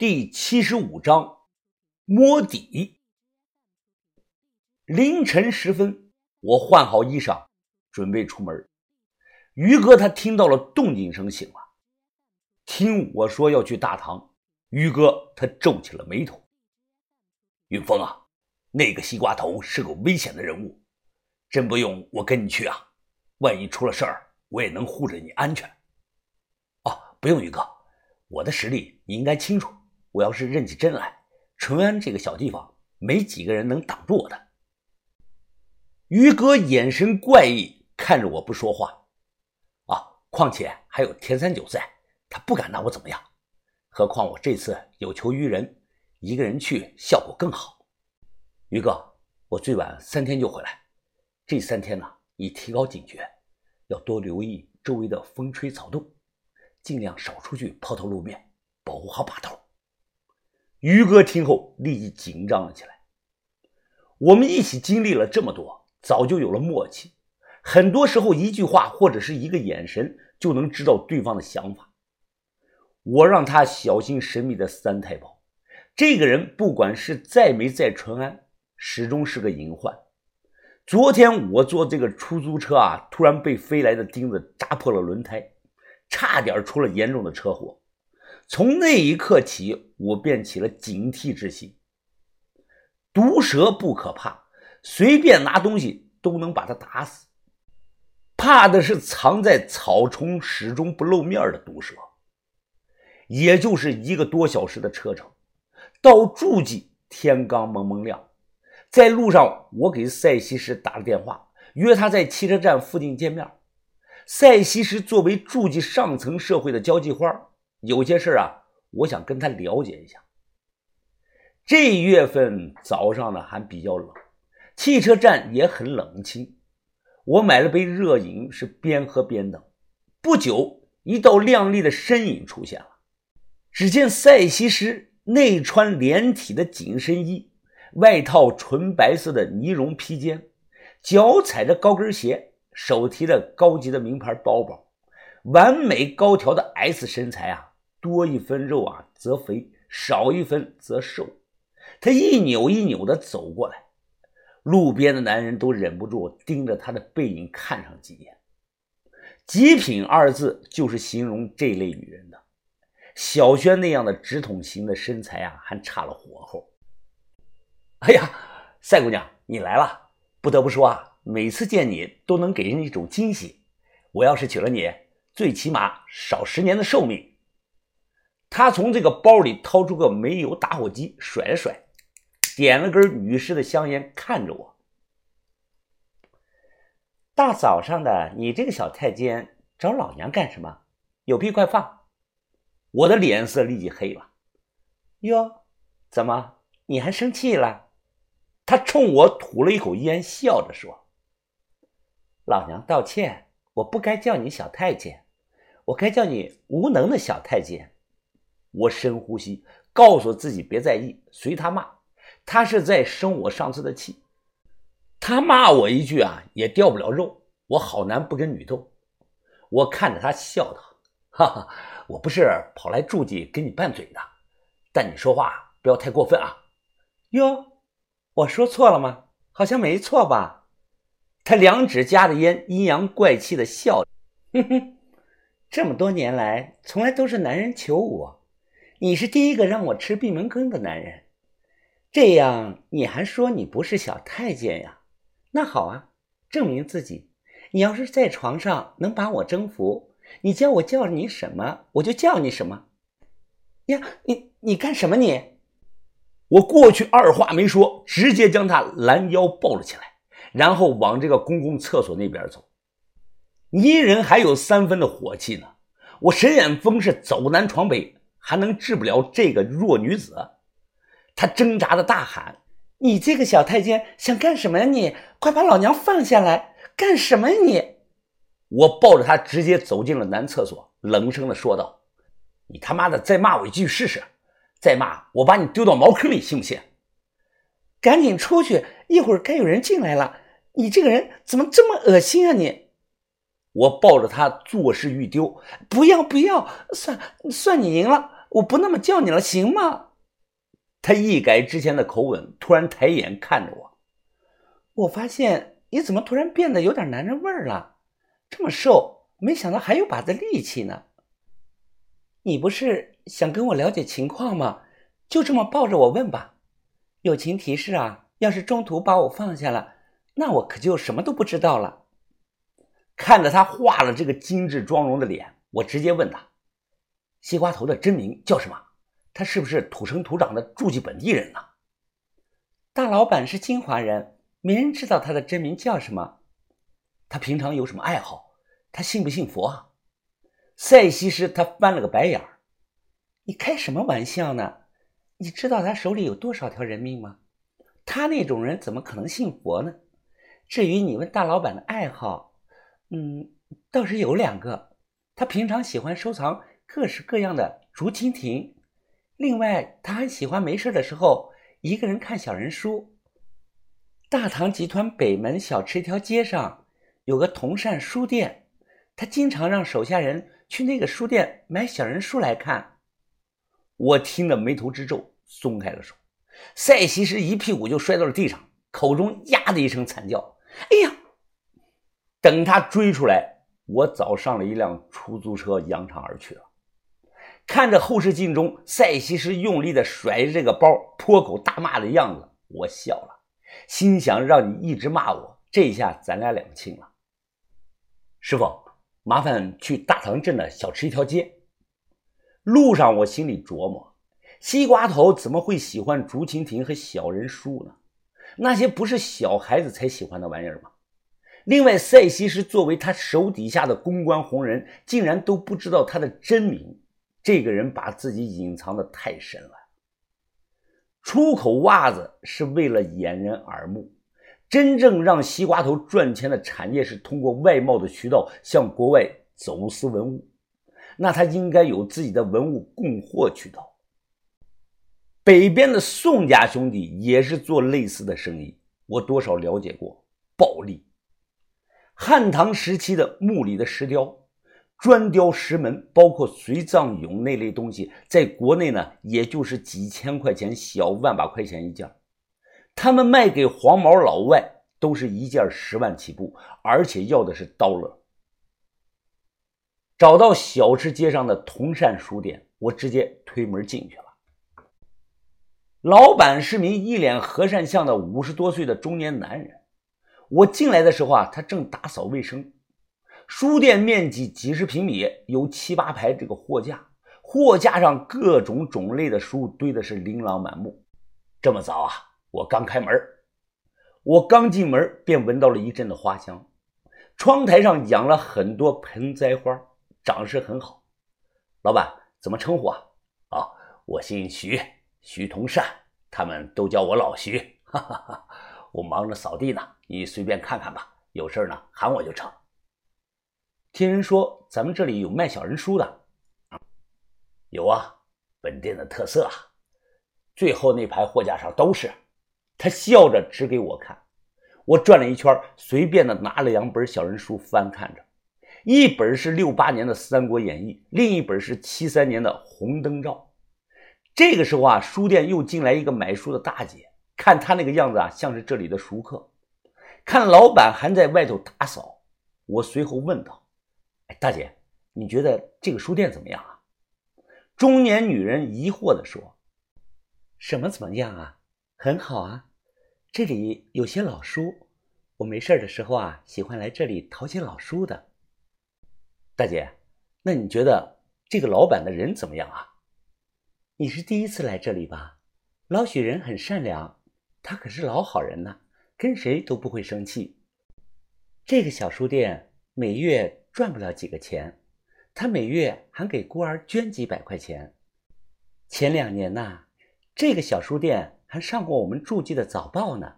第七十五章摸底。凌晨时分，我换好衣裳，准备出门。于哥他听到了动静声，醒了。听我说要去大堂，于哥他皱起了眉头。云峰啊，那个西瓜头是个危险的人物，真不用我跟你去啊！万一出了事儿，我也能护着你安全。哦，不用，于哥，我的实力你应该清楚。我要是认起真来，淳安这个小地方没几个人能挡住我的。于哥眼神怪异，看着我不说话。啊，况且还有田三九在，他不敢拿我怎么样。何况我这次有求于人，一个人去效果更好。于哥，我最晚三天就回来。这三天呢，你提高警觉，要多留意周围的风吹草动，尽量少出去抛头露面，保护好把头。于哥听后立即紧张了起来。我们一起经历了这么多，早就有了默契。很多时候，一句话或者是一个眼神就能知道对方的想法。我让他小心神秘的三太保。这个人不管是在没在淳安，始终是个隐患。昨天我坐这个出租车啊，突然被飞来的钉子扎破了轮胎，差点出了严重的车祸。从那一刻起，我便起了警惕之心。毒蛇不可怕，随便拿东西都能把它打死。怕的是藏在草丛始终不露面的毒蛇。也就是一个多小时的车程，到住记天刚蒙蒙亮。在路上，我给赛西施打了电话，约他在汽车站附近见面。赛西施作为住记上层社会的交际花。有些事啊，我想跟他了解一下。这月份早上呢还比较冷，汽车站也很冷清。我买了杯热饮，是边喝边等。不久，一道靓丽的身影出现了。只见赛西施内穿连体的紧身衣，外套纯白色的呢绒披肩，脚踩着高跟鞋，手提着高级的名牌包包，完美高挑的 S 身材啊！多一分肉啊，则肥；少一分则瘦。他一扭一扭的走过来，路边的男人都忍不住盯着他的背影看上几眼。极品二字就是形容这类女人的。小轩那样的直筒型的身材啊，还差了火候。哎呀，赛姑娘，你来了！不得不说啊，每次见你都能给人一种惊喜。我要是娶了你，最起码少十年的寿命。他从这个包里掏出个煤油打火机，甩了甩，点了根女士的香烟，看着我。大早上的，你这个小太监找老娘干什么？有屁快放！我的脸色立即黑了。哟，怎么你还生气了？他冲我吐了一口烟，笑着说：“老娘道歉，我不该叫你小太监，我该叫你无能的小太监。”我深呼吸，告诉自己别在意，随他骂。他是在生我上次的气。他骂我一句啊，也掉不了肉。我好男不跟女斗。我看着他笑道：“哈哈，我不是跑来住记跟你拌嘴的，但你说话不要太过分啊。”哟，我说错了吗？好像没错吧？他两指夹着烟，阴阳怪气的笑。哼哼，这么多年来，从来都是男人求我。你是第一个让我吃闭门羹的男人，这样你还说你不是小太监呀？那好啊，证明自己。你要是在床上能把我征服，你叫我叫你什么，我就叫你什么。呀，你你干什么你？我过去二话没说，直接将他拦腰抱了起来，然后往这个公共厕所那边走。一人还有三分的火气呢，我沈远峰是走南闯北。还能治不了这个弱女子？他挣扎的大喊：“你这个小太监想干什么呀？你快把老娘放下来！干什么呀你？”我抱着他直接走进了男厕所，冷声的说道：“你他妈的再骂我一句试试！再骂我把你丢到茅坑里，信不信？”赶紧出去，一会儿该有人进来了。你这个人怎么这么恶心啊你！我抱着他作势欲丢，不要不要，算算你赢了，我不那么叫你了，行吗？他一改之前的口吻，突然抬眼看着我。我发现你怎么突然变得有点男人味儿了？这么瘦，没想到还有把子力气呢。你不是想跟我了解情况吗？就这么抱着我问吧。友情提示啊，要是中途把我放下了，那我可就什么都不知道了。看着他画了这个精致妆容的脸，我直接问他：“西瓜头的真名叫什么？他是不是土生土长的诸暨本地人呢？”大老板是金华人。没人知道他的真名叫什么，他平常有什么爱好？他信不信佛啊？赛西施他翻了个白眼儿：“你开什么玩笑呢？你知道他手里有多少条人命吗？他那种人怎么可能信佛呢？至于你问大老板的爱好，嗯，倒是有两个。他平常喜欢收藏各式各样的竹蜻蜓，另外他还喜欢没事的时候一个人看小人书。”大唐集团北门小吃一条街上有个同善书店，他经常让手下人去那个书店买小人书来看。我听得眉头直皱，松开了手。赛西施一屁股就摔到了地上，口中呀的一声惨叫：“哎呀！”等他追出来，我早上了一辆出租车，扬长而去了。看着后视镜中赛西施用力的甩着这个包，破口大骂的样子，我笑了。心想让你一直骂我，这下咱俩两清了。师傅，麻烦去大唐镇的小吃一条街。路上我心里琢磨：西瓜头怎么会喜欢竹蜻蜓和小人书呢？那些不是小孩子才喜欢的玩意儿吗？另外，赛西施作为他手底下的公关红人，竟然都不知道他的真名。这个人把自己隐藏的太深了。出口袜子是为了掩人耳目，真正让西瓜头赚钱的产业是通过外贸的渠道向国外走私文物，那他应该有自己的文物供货渠道。北边的宋家兄弟也是做类似的生意，我多少了解过，暴利。汉唐时期的墓里的石雕。砖雕石门，包括随葬俑那类东西，在国内呢，也就是几千块钱，小万把块钱一件。他们卖给黄毛老外，都是一件十万起步，而且要的是刀了。找到小吃街上的同善书店，我直接推门进去了。老板是名一脸和善相的五十多岁的中年男人。我进来的时候啊，他正打扫卫生。书店面积几十平米，有七八排这个货架，货架上各种种类的书堆的是琳琅满目。这么早啊，我刚开门，我刚进门便闻到了一阵的花香。窗台上养了很多盆栽花，长势很好。老板怎么称呼啊？啊，我姓徐，徐同善，他们都叫我老徐。哈哈哈，我忙着扫地呢，你随便看看吧，有事呢喊我就成。听人说咱们这里有卖小人书的，有啊，本店的特色啊。最后那排货架上都是。他笑着指给我看，我转了一圈，随便的拿了两本小人书翻看着，一本是六八年的《三国演义》，另一本是七三年的《红灯照》。这个时候啊，书店又进来一个买书的大姐，看她那个样子啊，像是这里的熟客。看老板还在外头打扫，我随后问道。哎大姐，你觉得这个书店怎么样啊？中年女人疑惑地说：“什么怎么样啊？很好啊，这里有些老书，我没事的时候啊，喜欢来这里淘些老书的。”大姐，那你觉得这个老板的人怎么样啊？你是第一次来这里吧？老许人很善良，他可是老好人呢，跟谁都不会生气。这个小书店每月。赚不了几个钱，他每月还给孤儿捐几百块钱。前两年呐，这个小书店还上过我们诸暨的早报呢，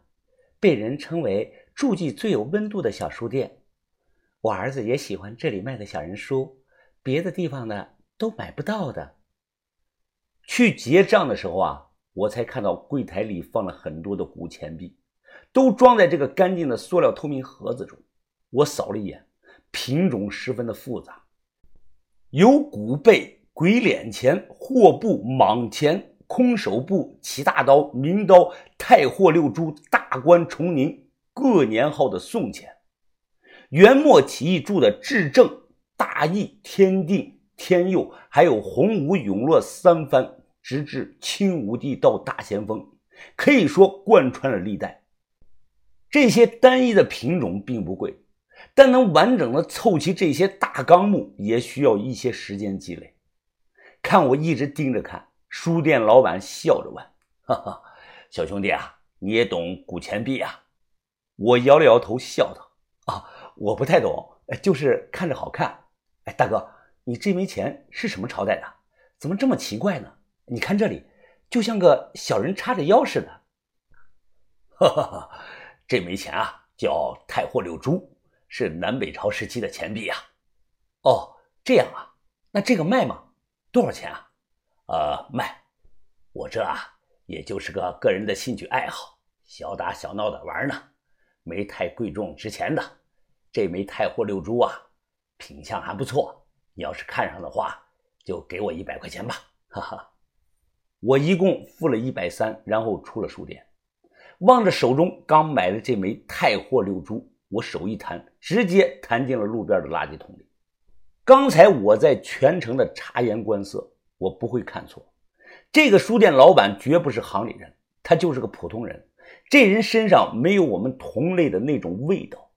被人称为诸暨最有温度的小书店。我儿子也喜欢这里卖的小人书，别的地方呢都买不到的。去结账的时候啊，我才看到柜台里放了很多的古钱币，都装在这个干净的塑料透明盒子中。我扫了一眼。品种十分的复杂，有古贝、鬼脸钱、货布、蟒钱、空手布、齐大刀、名刀、太货六珠、大官重宁各年号的宋钱。元末起义铸的至正、大义、天定、天佑，还有洪武、永乐三藩，直至清武帝到大咸丰，可以说贯穿了历代。这些单一的品种并不贵，但能完整的凑齐这些大纲目，也需要一些时间积累。看我一直盯着看，书店老板笑着问：“哈哈，小兄弟啊，你也懂古钱币啊？”我摇了摇头，笑道：“啊。”我不太懂，就是看着好看。哎，大哥，你这枚钱是什么朝代的？怎么这么奇怪呢？你看这里，就像个小人叉着腰似的。哈哈哈，这枚钱啊，叫太货六铢，是南北朝时期的钱币呀。哦，这样啊，那这个卖吗？多少钱啊？呃，卖。我这啊，也就是个个人的兴趣爱好，小打小闹的玩呢，没太贵重值钱的。这枚太货六铢啊，品相还不错。你要是看上的话，就给我一百块钱吧。哈哈，我一共付了一百三，然后出了书店，望着手中刚买的这枚太货六珠，我手一弹，直接弹进了路边的垃圾桶里。刚才我在全城的察言观色，我不会看错，这个书店老板绝不是行里人，他就是个普通人。这人身上没有我们同类的那种味道。